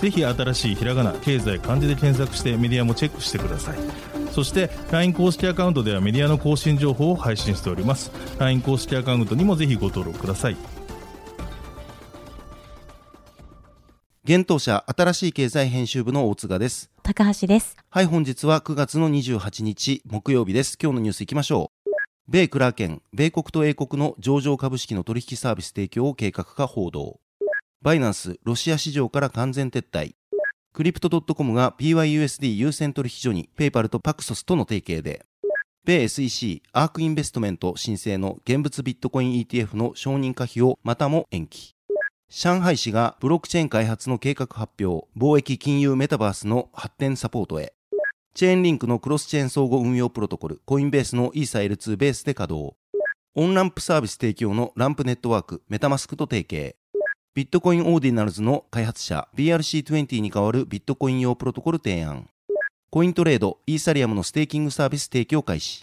ぜひ新しいひらがな経済漢字で検索してメディアもチェックしてくださいそして LINE 公式アカウントではメディアの更新情報を配信しております LINE 公式アカウントにもぜひご登録ください現当社新しい経済編集部の大塚です。高橋です。はい、本日は9月の28日木曜日です。今日のニュースいきましょう。米クラーケン、米国と英国の上場株式の取引サービス提供を計画化報道。バイナンス、ロシア市場から完全撤退。クリプト .com が PYUSD 優先取引所にペイパルとパクソスとの提携で。米 SEC、アークインベストメント申請の現物ビットコイン ETF の承認可否をまたも延期。上海市がブロックチェーン開発の計画発表、貿易金融メタバースの発展サポートへ。チェーンリンクのクロスチェーン相互運用プロトコル、コインベースのイーサ L2 ベースで稼働。オンランプサービス提供のランプネットワーク、メタマスクと提携。ビットコインオーディナルズの開発者 BRC20 に代わるビットコイン用プロトコル提案。コイントレード、イーサリアムのステーキングサービス提供開始。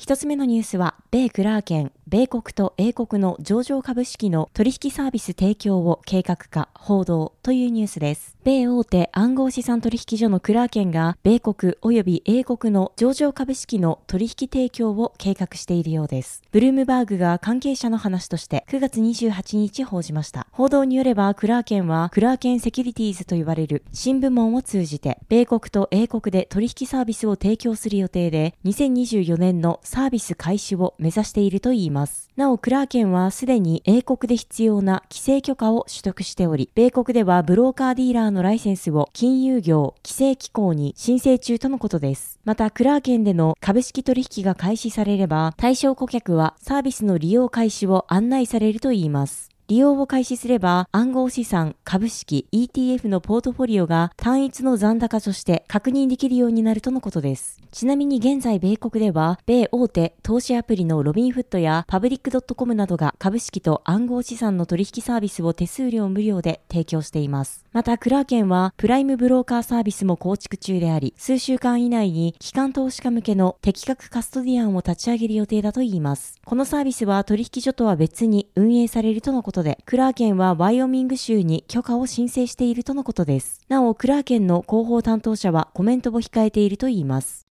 一つ目のニュースは、米クラーケン、米国と英国の上場株式の取引サービス提供を計画か、報道というニュースです。米大手暗号資産取引所のクラーケンが、米国及び英国の上場株式の取引提供を計画しているようです。ブルームバーグが関係者の話として9月28日報じました。報道によれば、クラーケンはクラーケンセキュリティーズと言われる新部門を通じて、米国と英国で取引サービスを提供する予定で、2024年のサービス開始を目指しているといいます。なお、クラーケンはすでに英国で必要な規制許可を取得しており、米国ではブローカーディーラーのライセンスを金融業規制機構に申請中とのことです。また、クラーケンでの株式取引が開始されれば、対象顧客はサービスの利用開始を案内されるといいます。利用を開始すれば暗号資産、株式、ETF のポートフォリオが単一の残高として確認できるようになるとのことです。ちなみに現在米国では米大手投資アプリのロビンフットやパブリックドットコムなどが株式と暗号資産の取引サービスを手数料無料で提供しています。またクラーケンはプライムブローカーサービスも構築中であり、数週間以内に機関投資家向けの適格カストディアンを立ち上げる予定だといいます。このサービスは取引所とは別に運営されるとのことで、クラーケンはワイオミング州に許可を申請しているとのことです。なお、クラーケンの広報担当者はコメントを控えているといいます。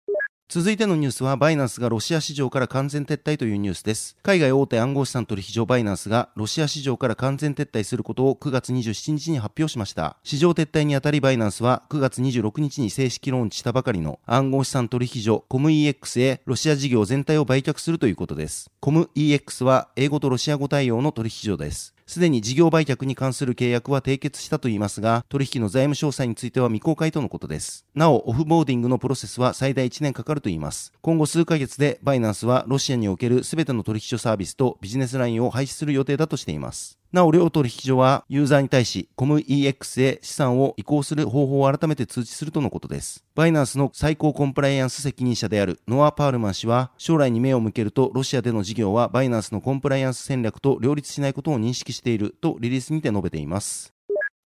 続いてのニュースは、バイナンスがロシア市場から完全撤退というニュースです。海外大手暗号資産取引所バイナンスがロシア市場から完全撤退することを9月27日に発表しました。市場撤退にあたりバイナンスは9月26日に正式ローンチしたばかりの暗号資産取引所コム EX へロシア事業全体を売却するということです。コム EX は英語とロシア語対応の取引所です。すでに事業売却に関する契約は締結したといいますが、取引の財務詳細については未公開とのことです。なお、オフボーディングのプロセスは最大1年かかるといいます。今後数ヶ月でバイナンスはロシアにおける全ての取引所サービスとビジネスラインを廃止する予定だとしています。なお、両取引所はユーザーに対し、コム EX へ資産を移行する方法を改めて通知するとのことです。バイナンスの最高コンプライアンス責任者であるノア・パールマン氏は、将来に目を向けるとロシアでの事業はバイナンスのコンプライアンス戦略と両立しないことを認識しているとリリースにて述べています。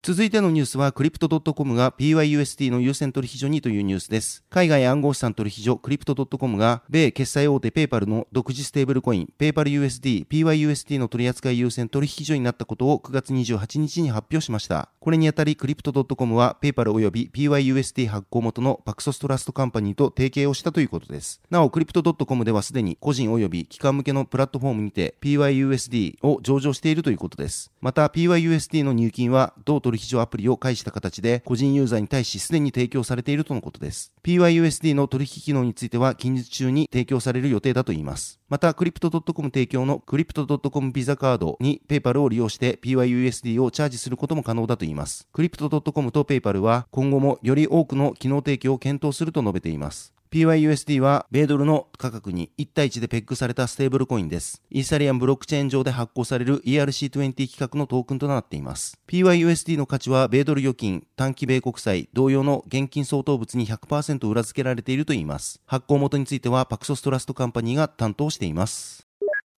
続いてのニュースは、クリプト .com が PYUSD の優先取引所にというニュースです。海外暗号資産取引所クリプト .com が、米決済大手ペイパルの独自ステーブルコイン、ペイパル USD、PYUSD の取扱い優先取引所になったことを9月28日に発表しました。これにあたり、クリプト .com は、ペイパル及び PYUSD 発行元のパクソストラストカンパニーと提携をしたということです。なお、クリプト .com ではすでに個人及び機関向けのプラットフォームにて PYUSD を上場しているということです。また、PYUSD の入金は、同取引所アプリを介した形で、個人ユーザーに対しすでに提供されているとのことです。PYUSD の取引機能については、近日中に提供される予定だといいます。また、クリプト .com 提供のクリプト .com ビザカードに PayPal を利用して PYUSD をチャージすることも可能だといいます。クリプト .com と PayPal は今後もより多くの機能提供を検討すると述べています。PYUSD は米ドルの価格に1対1でペッグされたステーブルコインです。イーサリアンブロックチェーン上で発行される ERC20 規格のトークンとなっています。PYUSD の価値は米ドル預金、短期米国債、同様の現金相当物に100%裏付けられているといいます。発行元についてはパクソストラストカンパニーが担当しています。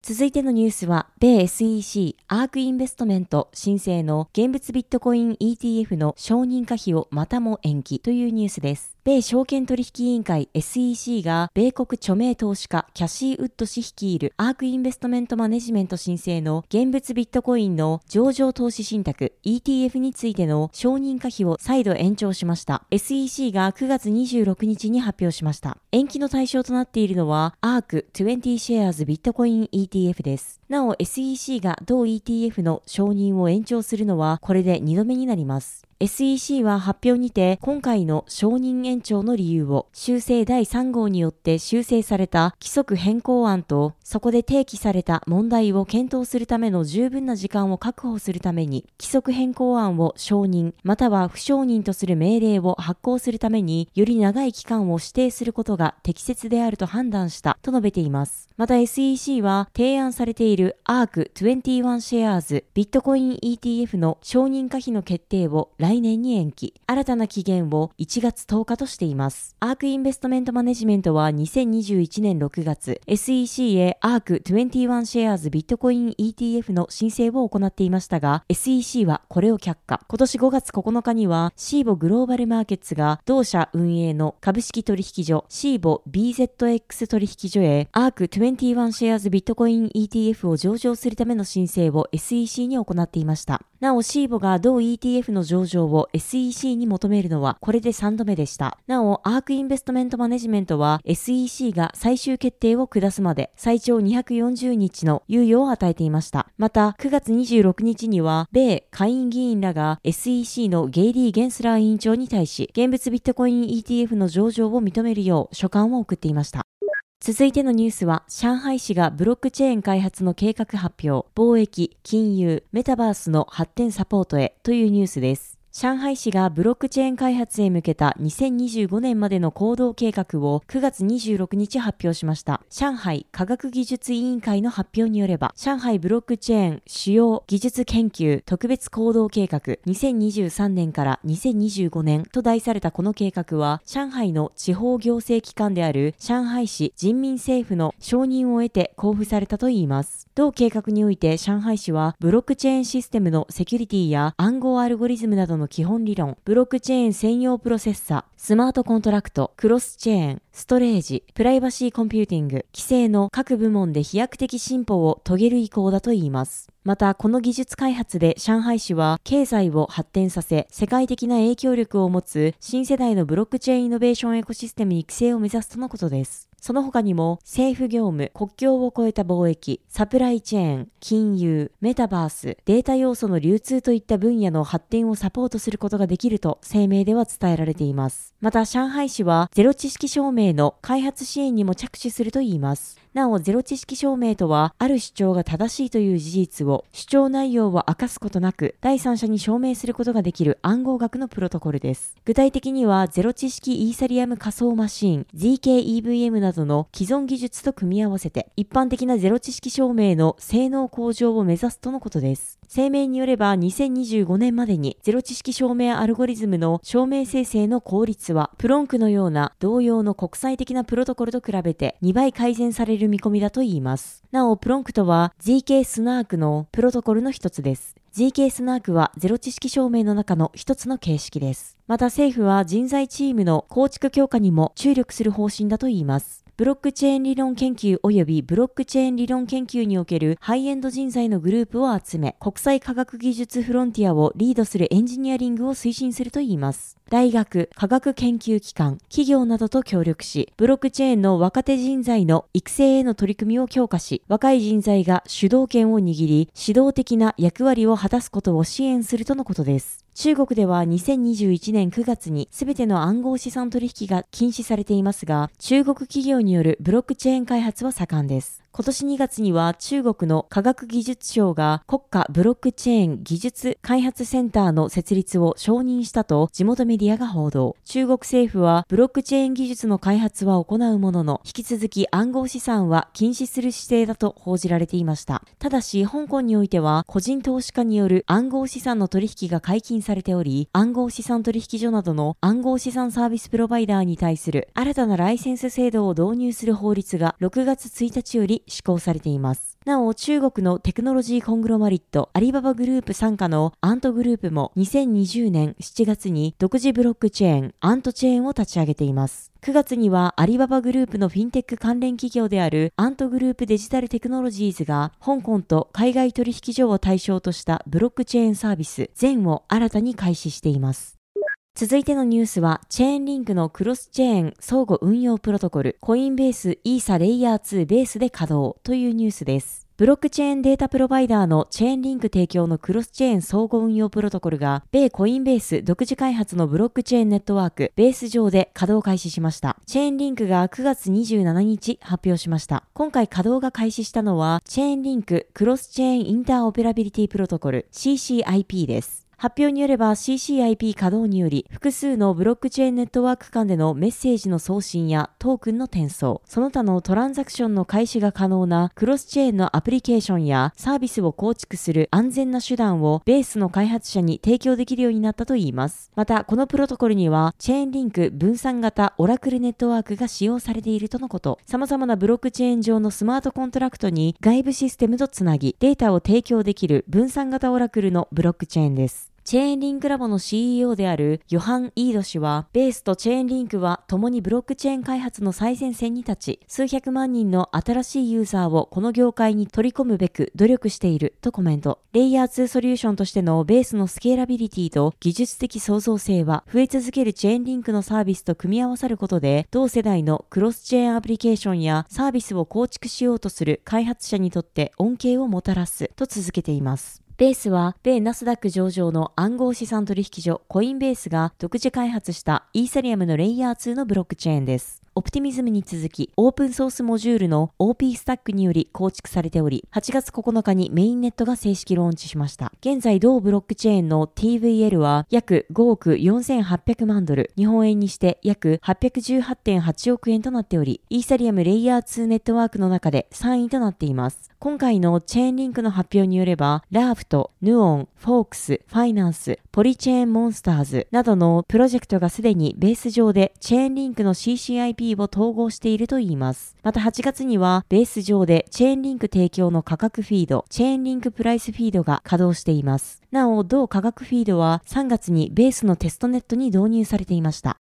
続いてのニュースは、米 SEC アークインベストメント申請の現物ビットコイン ETF の承認可否をまたも延期というニュースです。米証券取引委員会 SEC が米国著名投資家キャシー・ウッド氏率いるアークインベストメントマネジメント申請の現物ビットコインの上場投資信託 ETF についての承認可否を再度延長しました。SEC が9月26日に発表しました。延期の対象となっているのはアーク20シェアーズビットコイン ETF です。なお SEC が同 ETF の承認を延長するのはこれで2度目になります。SEC は発表にて今回の承認延長の理由を修正第3号によって修正された規則変更案とそこで提起された問題を検討するための十分な時間を確保するために規則変更案を承認または不承認とする命令を発行するためにより長い期間を指定することが適切であると判断したと述べています。また SEC は提案されている ARC21 シェアーズビットコイン ETF の承認可否の決定を来来年に延期、新たな期限を1月10日としています。アークインベストメントマネジメントは2021年6月、SEC へアーク21シェアーズビットコイン ETF の申請を行っていましたが、SEC はこれを却下。今年5月9日には、シーボグローバルマーケッツが同社運営の株式取引所、シーボ BZX 取引所へ、アーク21シェアーズビットコイン ETF を上場するための申請を SEC に行っていました。なお、シーボが同 ETF の上場を SEC に求めるのはこれで3度目でした。なお、アークインベストメントマネジメントは SEC が最終決定を下すまで最長240日の猶予を与えていました。また、9月26日には、米下院議員らが SEC のゲイリー・ゲンスラー委員長に対し、現物ビットコイン ETF の上場を認めるよう書簡を送っていました。続いてのニュースは、上海市がブロックチェーン開発の計画発表、貿易、金融、メタバースの発展サポートへというニュースです。上海市がブロックチェーン開発へ向けた2025年までの行動計画を9月26日発表しました。上海科学技術委員会の発表によれば、上海ブロックチェーン主要技術研究特別行動計画2023年から2025年と題されたこの計画は、上海の地方行政機関である上海市人民政府の承認を得て交付されたといいます。同計画において上海市はブロックチェーンシステムのセキュリティや暗号アルゴリズムなどのの基本理論、ブロックチェーン専用プロセッサ、スマートコントラクト、クロスチェーン、ストレージ、プライバシーコンピューティング、規制の各部門で飛躍的進歩を遂げる意向だといいます。また、この技術開発で上海市は経済を発展させ、世界的な影響力を持つ新世代のブロックチェーンイノベーションエコシステム育成を目指すとのことです。その他にも政府業務、国境を越えた貿易、サプライチェーン、金融、メタバース、データ要素の流通といった分野の発展をサポートすることができると声明では伝えられています。また上海市はゼロ知識証明の開発支援にも着手するといいます。なお、ゼロ知識証明とは、ある主張が正しいという事実を、主張内容を明かすことなく、第三者に証明することができる暗号学のプロトコルです。具体的には、ゼロ知識イーサリアム仮想マシーン、ZKEVM などの既存技術と組み合わせて、一般的なゼロ知識証明の性能向上を目指すとのことです。声明によれば2025年までにゼロ知識証明アルゴリズムの証明生成の効率はプロンクのような同様の国際的なプロトコルと比べて2倍改善される見込みだといいます。なお、プロンクトは GK スナークのプロトコルの一つです。GK スナークはゼロ知識証明の中の一つの形式です。また政府は人材チームの構築強化にも注力する方針だといいます。ブロックチェーン理論研究及びブロックチェーン理論研究におけるハイエンド人材のグループを集め、国際科学技術フロンティアをリードするエンジニアリングを推進するといいます。大学、科学研究機関、企業などと協力し、ブロックチェーンの若手人材の育成への取り組みを強化し、若い人材が主導権を握り、指導的な役割を果たすことを支援するとのことです。中国では2021年9月に全ての暗号資産取引が禁止されていますが、中国企業によるブロックチェーン開発は盛んです。今年2月には中国の科学技術省が国家ブロックチェーン技術開発センターの設立を承認したと地元メディアが報道。中国政府はブロックチェーン技術の開発は行うものの、引き続き暗号資産は禁止する姿勢だと報じられていました。ただし、香港においては個人投資家による暗号資産の取引が解禁されており、暗号資産取引所などの暗号資産サービスプロバイダーに対する新たなライセンス制度を導入する法律が6月1日より施行されています。なお、中国のテクノロジーコングロマリット、アリババグループ傘下のアントグループも2020年7月に独自ブロックチェーン、アントチェーンを立ち上げています。9月にはアリババグループのフィンテック関連企業であるアントグループデジタルテクノロジーズが香港と海外取引所を対象としたブロックチェーンサービス全を新たに開始しています。続いてのニュースは、チェーンリンクのクロスチェーン相互運用プロトコル、コインベースイーサレイヤー2ベースで稼働というニュースです。ブロックチェーンデータプロバイダーのチェーンリンク提供のクロスチェーン相互運用プロトコルが、米コインベース独自開発のブロックチェーンネットワーク、ベース上で稼働開始しました。チェーンリンクが9月27日発表しました。今回稼働が開始したのは、チェーンリンククロスチェーンインターオペラビリティプロトコル CCIP です。発表によれば CCIP 稼働により複数のブロックチェーンネットワーク間でのメッセージの送信やトークンの転送、その他のトランザクションの開始が可能なクロスチェーンのアプリケーションやサービスを構築する安全な手段をベースの開発者に提供できるようになったといいます。また、このプロトコルにはチェーンリンク分散型オラクルネットワークが使用されているとのこと。様々なブロックチェーン上のスマートコントラクトに外部システムとつなぎデータを提供できる分散型オラクルのブロックチェーンです。チェーンリンクラボの CEO であるヨハン・イード氏は、ベースとチェーンリンクは共にブロックチェーン開発の最前線に立ち、数百万人の新しいユーザーをこの業界に取り込むべく努力しているとコメント。レイヤー2ソリューションとしてのベースのスケーラビリティと技術的創造性は増え続けるチェーンリンクのサービスと組み合わさることで、同世代のクロスチェーンアプリケーションやサービスを構築しようとする開発者にとって恩恵をもたらすと続けています。ベースは、米ナスダック上場の暗号資産取引所コインベースが独自開発したイーサリアムのレイヤー2のブロックチェーンです。オプティミズムに続き、オープンソースモジュールの OP スタックにより構築されており、8月9日にメインネットが正式ローンチしました。現在、同ブロックチェーンの TVL は約5億4800万ドル、日本円にして約818.8億円となっており、イーサリアムレイヤー2ネットワークの中で3位となっています。今回のチェーンリンクの発表によれば、ラーフト、ヌオン、フォークス、ファイナンス、ポリチェーンモンスターズなどのプロジェクトがすでにベース上でチェーンリンクの CCIP を統合しているといいます。また8月にはベース上でチェーンリンク提供の価格フィード、チェーンリンクプライスフィードが稼働しています。なお、同価格フィードは3月にベースのテストネットに導入されていました。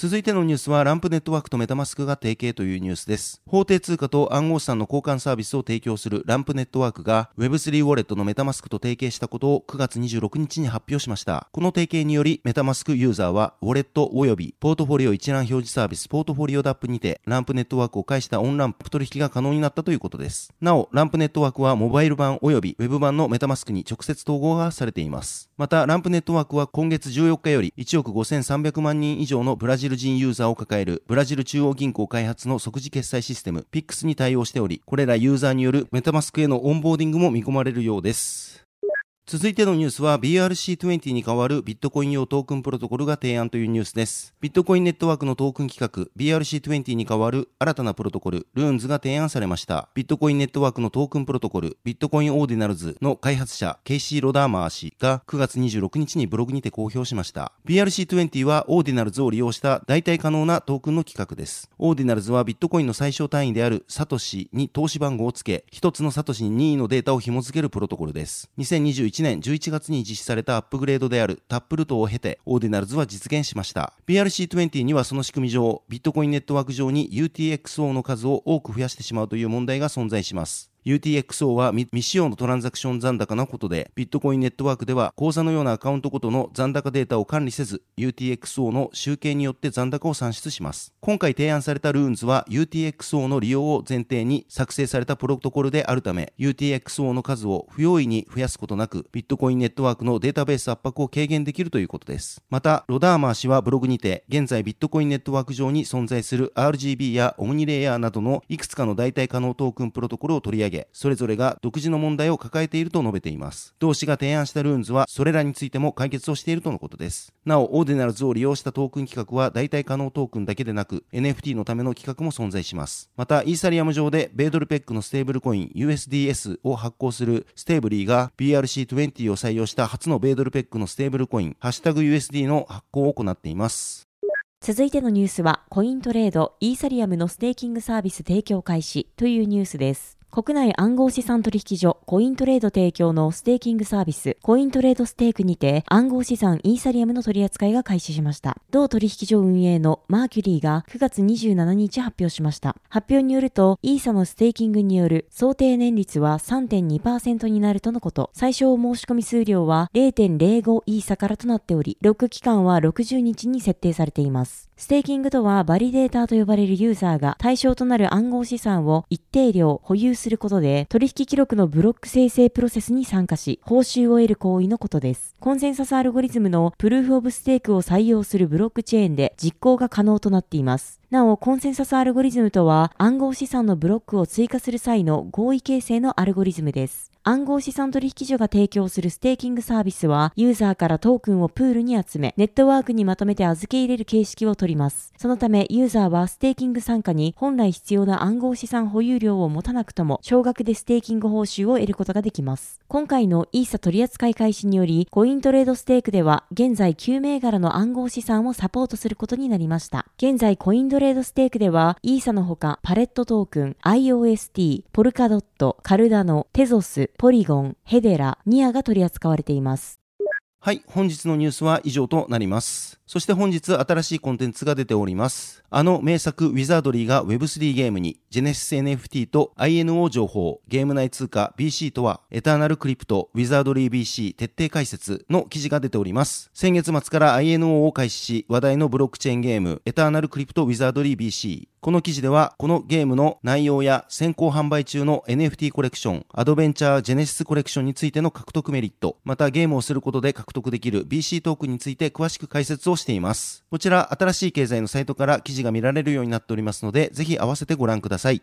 続いてのニュースは、ランプネットワークとメタマスクが提携というニュースです。法定通貨と暗号資産の交換サービスを提供するランプネットワークが Web3 ウォレットのメタマスクと提携したことを9月26日に発表しました。この提携により、メタマスクユーザーは、ウォレット及びポートフォリオ一覧表示サービスポートフォリオダップにて、ランプネットワークを介したオンランプ取引が可能になったということです。なお、ランプネットワークはモバイル版及びウェブ版のメタマスクに直接統合がされています。また、ランプネットワークは今月14日より1億5300万人以上のブラジルジル人ユーザーを抱えるブラジル中央銀行開発の即時決済システム PIX に対応しており、これらユーザーによるメタマスクへのオンボーディングも見込まれるようです。続いてのニュースは BRC20 に代わるビットコイン用トークンプロトコルが提案というニュースです。ビットコインネットワークのトークン規格 BRC20 に代わる新たなプロトコルルーンズが提案されました。ビットコインネットワークのトークンプロトコルビットコインオーディナルズの開発者ケイシー・ロダーマー氏が9月26日にブログにて公表しました。BRC20 はオーディナルズを利用した代替可能なトークンの規格です。オーディナルズはビットコインの最小単位であるサトシに通し番号を付け、1つのサトシに任意のデータを紐付けるプロトコルです。2021 1年11月にに実施されたアップグレードであるタップルトを経て、オーディナルズは実現しました。BRC20 にはその仕組み上、ビットコインネットワーク上に UTXO の数を多く増やしてしまうという問題が存在します。UTXO は未使用のトランザクション残高のことで、ビットコインネットワークでは口座のようなアカウントごとの残高データを管理せず、UTXO の集計によって残高を算出します。今回提案されたルーンズは UTXO の利用を前提に作成されたプロトコルであるため、UTXO の数を不用意に増やすことなく、ビットコインネットワークのデータベース圧迫を軽減できるということです。また、ロダーマー氏はブログにて、現在ビットコインネットワーク上に存在する RGB やオムニレイヤーなどのいくつかの代替可能トークンプロトコルを取り上げ、それぞれが独自の問題を抱えていると述べています。同氏が提案したルーンズは、それらについても解決をしているとのことです。なお、オーディナルズを利用したトークン規格は代替可能トークンだけでなく、NFT のための規格も存在します。また、イーサリアム上で米ドルペックのステーブルコイン USDS を発行するステーブリーが BRC20 を採用した初の米ドルペッグのステーブルコイン、ハッシュタグ USD の発行を行っています。続いてのニュースは、コイントレード、イーサリアムのステーキングサービス提供開始というニュースです。国内暗号資産取引所コイントレード提供のステーキングサービスコイントレードステークにて暗号資産イーサリアムの取り扱いが開始しました。同取引所運営のマーキュリーが9月27日発表しました。発表によるとイーサのステーキングによる想定年率は3.2%になるとのこと。最小申し込み数量は0.05イーサからとなっており、ロック期間は60日に設定されています。ステーキングとはバリデーターと呼ばれるユーザーが対象となる暗号資産を一定量保有することで取引記録のブロック生成プロセスに参加し報酬を得る行為のことです。コンセンサスアルゴリズムのプルーフオブステークを採用するブロックチェーンで実行が可能となっています。なお、コンセンサスアルゴリズムとは暗号資産のブロックを追加する際の合意形成のアルゴリズムです。暗号資産取引所が提供するステーキングサービスは、ユーザーからトークンをプールに集め、ネットワークにまとめて預け入れる形式をとります。そのため、ユーザーはステーキング参加に本来必要な暗号資産保有量を持たなくとも、少額でステーキング報酬を得ることができます。今回のイーサ取扱い開始により、コイントレードステークでは、現在9銘柄の暗号資産をサポートすることになりました。現在、コイントレードステークでは、イーサのほか、パレットトークン、IOST、ポルカドット、カルダノ、テゾス、ポリゴン、ヘデラ、ニアが取り扱われています。はい、本日のニュースは以上となります。そして本日新しいコンテンツが出ております。あの名作ウィザードリーが Web3 ゲームに、ジェネシス NFT と INO 情報、ゲーム内通貨 BC とは、エターナルクリプト、ウィザードリー BC 徹底解説の記事が出ております。先月末から INO を開始し、話題のブロックチェーンゲーム、エターナルクリプトウィザードリー BC。この記事では、このゲームの内容や先行販売中の NFT コレクション、アドベンチャージェネシスコレクションについての獲得メリット、またゲームをすることで獲得できる BC トークについて詳しく解説をしています。こちら、新しい経済のサイトから記事が見られるようになっておりますので、ぜひ合わせてご覧ください。